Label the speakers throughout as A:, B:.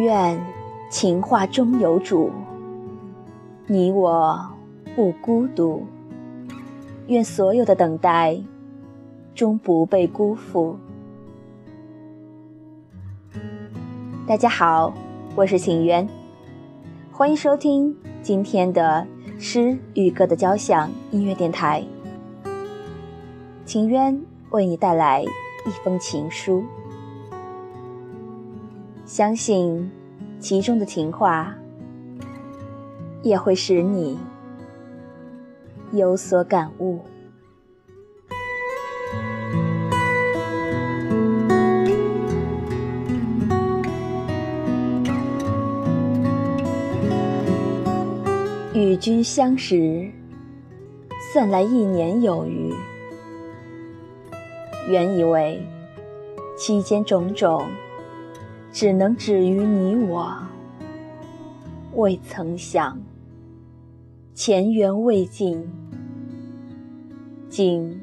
A: 愿情话终有主，你我不孤独。愿所有的等待终不被辜负。大家好，我是晴渊，欢迎收听今天的诗与歌的交响音乐电台。晴渊为你带来一封情书，相信其中的情话也会使你。有所感悟。与君相识，算来一年有余。原以为期间种种，只能止于你我，未曾想。前缘未尽，竟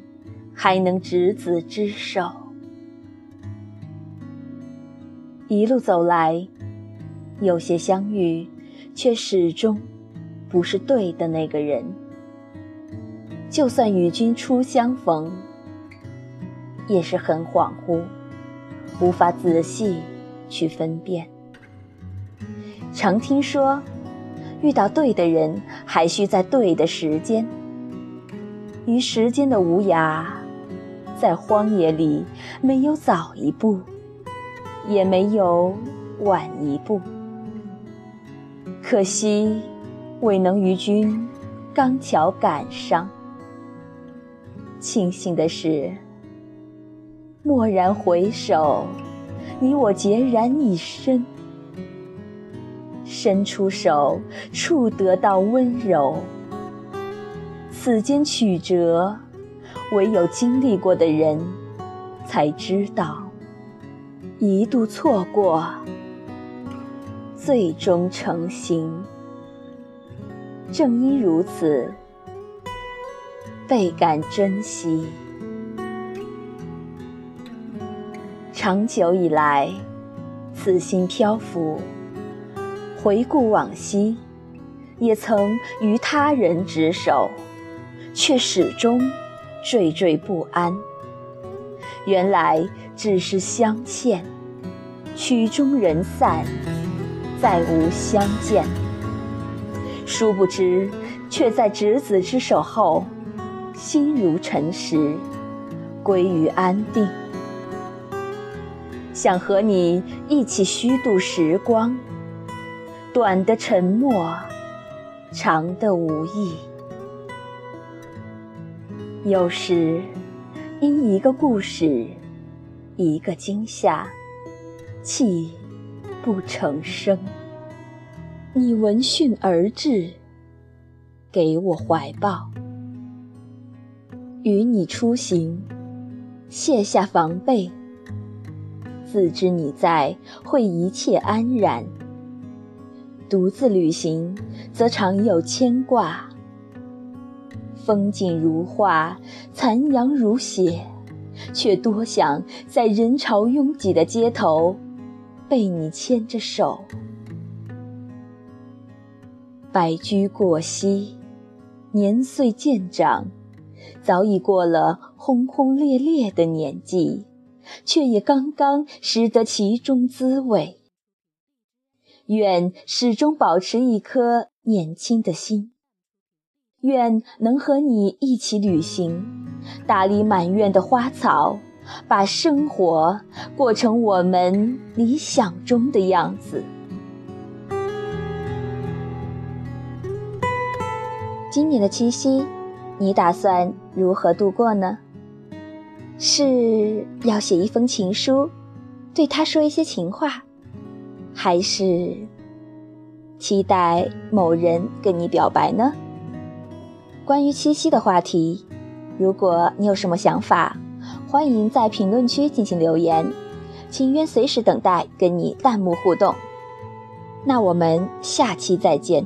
A: 还能执子之手。一路走来，有些相遇，却始终不是对的那个人。就算与君初相逢，也是很恍惚，无法仔细去分辨。常听说。遇到对的人，还需在对的时间。于时间的无涯，在荒野里，没有早一步，也没有晚一步。可惜，未能与君刚巧赶上。庆幸的是，蓦然回首，你我孑然一身。伸出手，触得到温柔。此间曲折，唯有经历过的人才知道。一度错过，最终成行。正因如此，倍感珍惜。长久以来，此心漂浮。回顾往昔，也曾与他人执手，却始终惴惴不安。原来只是相欠，曲终人散，再无相见。殊不知，却在执子之手后，心如尘石，归于安定。想和你一起虚度时光。短的沉默，长的无意。有时，因一个故事，一个惊吓，泣不成声。你闻讯而至，给我怀抱，与你出行，卸下防备，自知你在，会一切安然。独自旅行，则常有牵挂。风景如画，残阳如血，却多想在人潮拥挤的街头，被你牵着手。白驹过隙，年岁渐长，早已过了轰轰烈烈的年纪，却也刚刚识得其中滋味。愿始终保持一颗年轻的心，愿能和你一起旅行，打理满院的花草，把生活过成我们理想中的样子。今年的七夕，你打算如何度过呢？是要写一封情书，对他说一些情话？还是期待某人跟你表白呢？关于七夕的话题，如果你有什么想法，欢迎在评论区进行留言，请愿随时等待跟你弹幕互动。那我们下期再见。